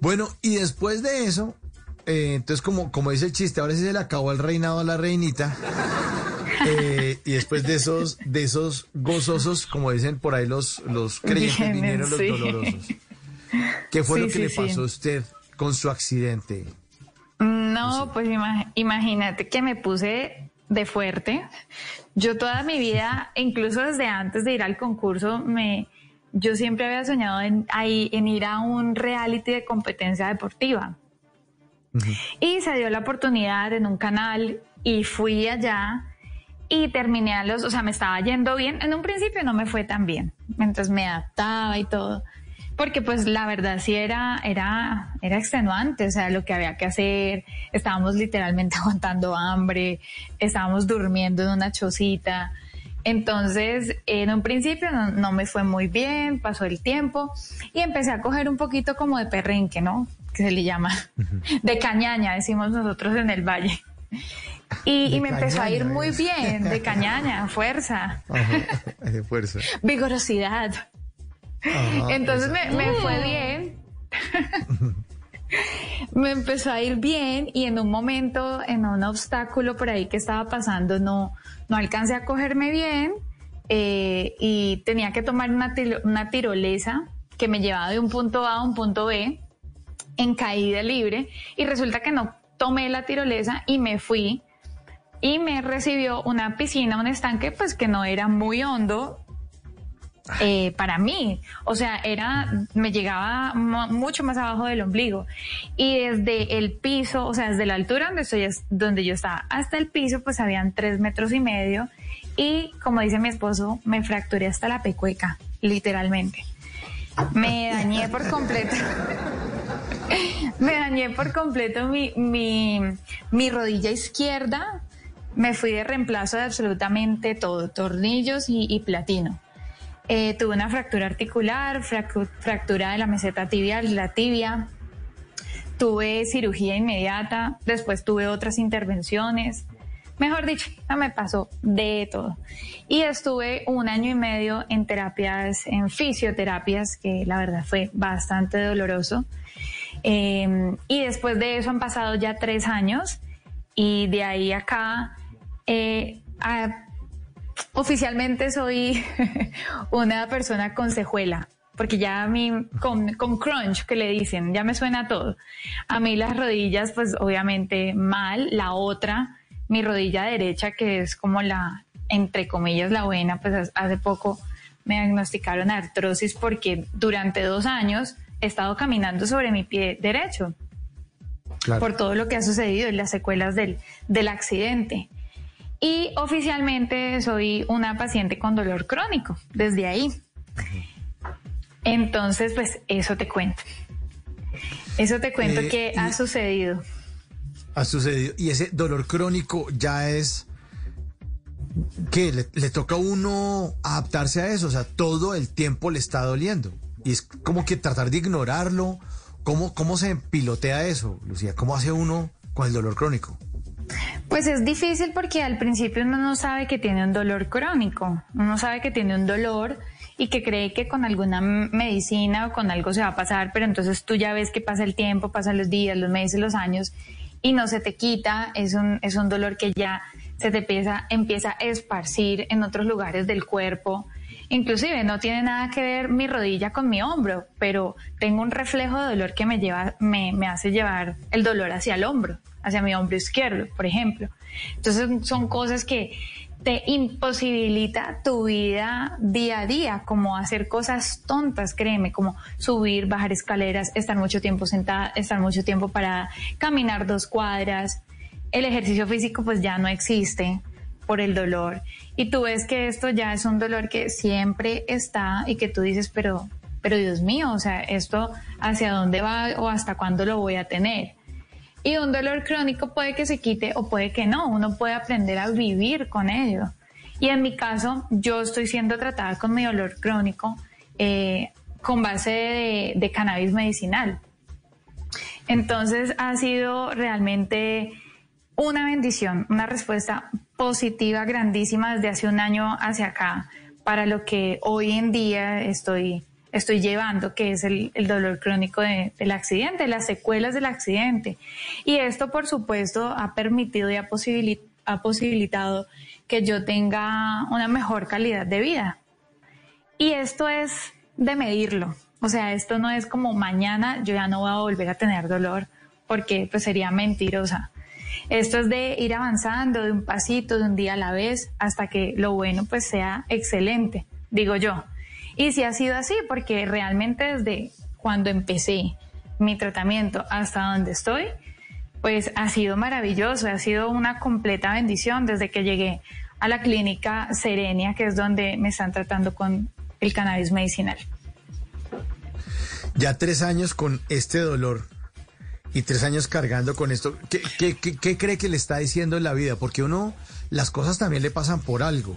Bueno, y después de eso, eh, entonces como, como dice el chiste, ahora sí se le acabó el reinado a la reinita. Eh, y después de esos, de esos gozosos, como dicen por ahí los, los creyentes, vinieron los sí. dolorosos. ¿Qué fue Sí, lo que sí, le pasó a usted con su accidente? No, pues ima- imagínate que me puse de fuerte. Yo toda mi vida, incluso desde antes de ir al concurso, me, yo siempre había soñado en, ahí- en ir a un reality de competencia deportiva. Y se dio la oportunidad en un canal y fui allá y terminé a los, o sea, me estaba yendo bien. En un principio no me fue tan bien, mientras me adaptaba y todo. Porque pues la verdad sí era, era, era extenuante, o sea, lo que había que hacer, estábamos literalmente aguantando hambre, estábamos durmiendo en una chocita. Entonces, en un principio no, no me fue muy bien, pasó el tiempo y empecé a coger un poquito como de perrenque, ¿no? Que se le llama, de cañaña, decimos nosotros en el valle. Y, me empezó a ir muy bien, de cañaña, fuerza, Ajá, de fuerza. vigorosidad. Ajá, Entonces me, me fue bien. me empezó a ir bien y en un momento, en un obstáculo por ahí que estaba pasando, no, no alcancé a cogerme bien eh, y tenía que tomar una, una tirolesa que me llevaba de un punto A a un punto B en caída libre y resulta que no tomé la tirolesa y me fui y me recibió una piscina, un estanque pues que no era muy hondo eh, para mí. O sea, era, me llegaba mu- mucho más abajo del ombligo. Y desde el piso, o sea, desde la altura donde estoy, donde yo estaba, hasta el piso, pues habían tres metros y medio. Y como dice mi esposo, me fracturé hasta la pecueca, literalmente. Me dañé por completo. me dañé por completo mi, mi, mi rodilla izquierda. Me fui de reemplazo de absolutamente todo, tornillos y, y platino. Eh, tuve una fractura articular, fractura de la meseta tibial, la tibia. Tuve cirugía inmediata, después tuve otras intervenciones. Mejor dicho, me pasó de todo. Y estuve un año y medio en terapias, en fisioterapias, que la verdad fue bastante doloroso. Eh, y después de eso han pasado ya tres años y de ahí acá eh, oficialmente soy una persona con cejuela, porque ya a mí, con, con crunch que le dicen, ya me suena todo. A mí las rodillas, pues obviamente mal, la otra, mi rodilla derecha, que es como la, entre comillas, la buena, pues hace poco me diagnosticaron artrosis porque durante dos años he estado caminando sobre mi pie derecho Claro. por todo lo que ha sucedido y las secuelas del, del accidente. Y oficialmente soy una paciente con dolor crónico desde ahí. Entonces, pues eso te cuento. Eso te cuento Eh, que ha sucedido. ha sucedido. Y ese dolor crónico ya es. ¿Qué? Le, le toca a uno adaptarse a eso. O sea, todo el tiempo le está doliendo. Y es como que tratar de ignorarlo. ¿Cómo, cómo se pilotea eso, Lucía? ¿Cómo hace uno con el dolor crónico? Pues es difícil porque al principio uno no sabe que tiene un dolor crónico, uno sabe que tiene un dolor y que cree que con alguna medicina o con algo se va a pasar, pero entonces tú ya ves que pasa el tiempo, pasan los días, los meses, los años y no se te quita, es un, es un dolor que ya se te empieza, empieza a esparcir en otros lugares del cuerpo. Inclusive no tiene nada que ver mi rodilla con mi hombro, pero tengo un reflejo de dolor que me lleva, me, me hace llevar el dolor hacia el hombro, hacia mi hombro izquierdo, por ejemplo. Entonces son cosas que te imposibilita tu vida día a día, como hacer cosas tontas, créeme, como subir, bajar escaleras, estar mucho tiempo sentada, estar mucho tiempo parada, caminar dos cuadras. El ejercicio físico pues ya no existe por el dolor. Y tú ves que esto ya es un dolor que siempre está y que tú dices, pero, pero Dios mío, o sea, esto hacia dónde va o hasta cuándo lo voy a tener. Y un dolor crónico puede que se quite o puede que no, uno puede aprender a vivir con ello. Y en mi caso, yo estoy siendo tratada con mi dolor crónico eh, con base de, de cannabis medicinal. Entonces ha sido realmente una bendición, una respuesta positiva, grandísima desde hace un año hacia acá para lo que hoy en día estoy, estoy llevando, que es el, dolor crónico de- del accidente, las secuelas del accidente. Y esto, por supuesto, ha permitido y ha, ha posibilitado que yo tenga una mejor calidad de vida. Y esto es de medirlo. O sea, esto no es como mañana yo ya no voy a volver a tener dolor, porque pues sería mentirosa. Esto es de ir avanzando de un pasito, de un día a la vez, hasta que lo bueno pues sea excelente, digo yo. Y si ha sido así, porque realmente desde cuando empecé mi tratamiento hasta donde estoy, pues ha sido maravilloso, ha sido una completa bendición desde que llegué a la clínica Serenia, que es donde me están tratando con el cannabis medicinal. Ya tres años con este dolor y tres años cargando con esto. ¿Qué, cree que le está diciendo en la vida? Porque uno, las cosas también le pasan por algo.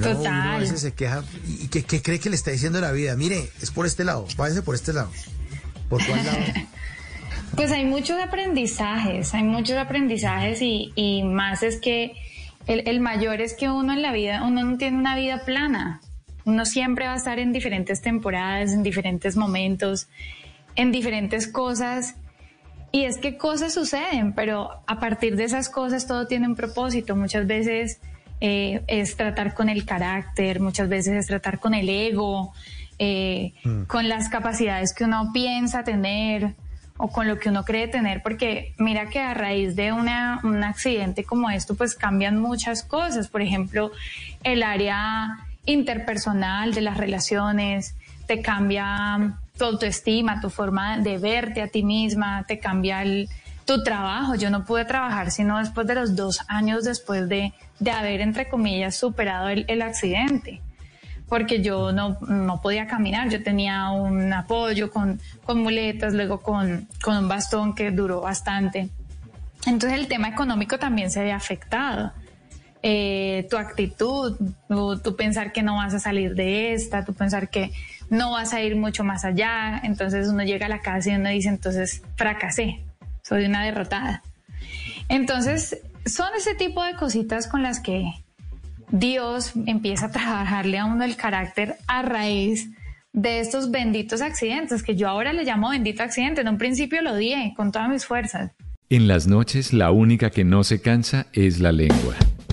¿No? Uno a Total. veces se queja. ¿Y qué, qué cree que le está diciendo la vida? Mire, es por este lado, váyase por este lado. ¿Por cuál lado? Pues hay muchos aprendizajes, hay muchos aprendizajes y, y más es que el, el mayor es que uno en la vida, uno no tiene una vida plana. Uno siempre va a estar en diferentes temporadas, en diferentes momentos, en diferentes cosas. Y es que cosas suceden, pero a partir de esas cosas todo tiene un propósito. Muchas veces eh, es tratar con el carácter, muchas veces es tratar con el ego, eh, con las capacidades que uno piensa tener o con lo que uno cree tener, porque mira que a raíz de una, un accidente como esto, pues cambian muchas cosas. Por ejemplo, el área interpersonal de las relaciones, te cambia tu autoestima, tu forma de verte a ti misma, te cambia el- tu trabajo. Yo no pude trabajar sino después de los dos años después de, de haber, entre comillas, superado el, accidente porque yo no, no podía caminar, yo tenía un apoyo con, con muletas, luego con, con un bastón que duró bastante. Entonces el tema económico también se ve afectado. Eh, tu actitud, tu, tu pensar que no vas a salir de esta, tu pensar que no vas a ir mucho más allá, entonces uno llega a la casa y uno dice, entonces fracasé, soy una derrotada. Entonces son ese tipo de cositas con las que Dios empieza a trabajarle a uno el carácter a raíz de estos benditos accidentes, que yo ahora le llamo bendito accidente. En un principio lo odié con todas mis fuerzas. En las noches la única que no se cansa es la lengua.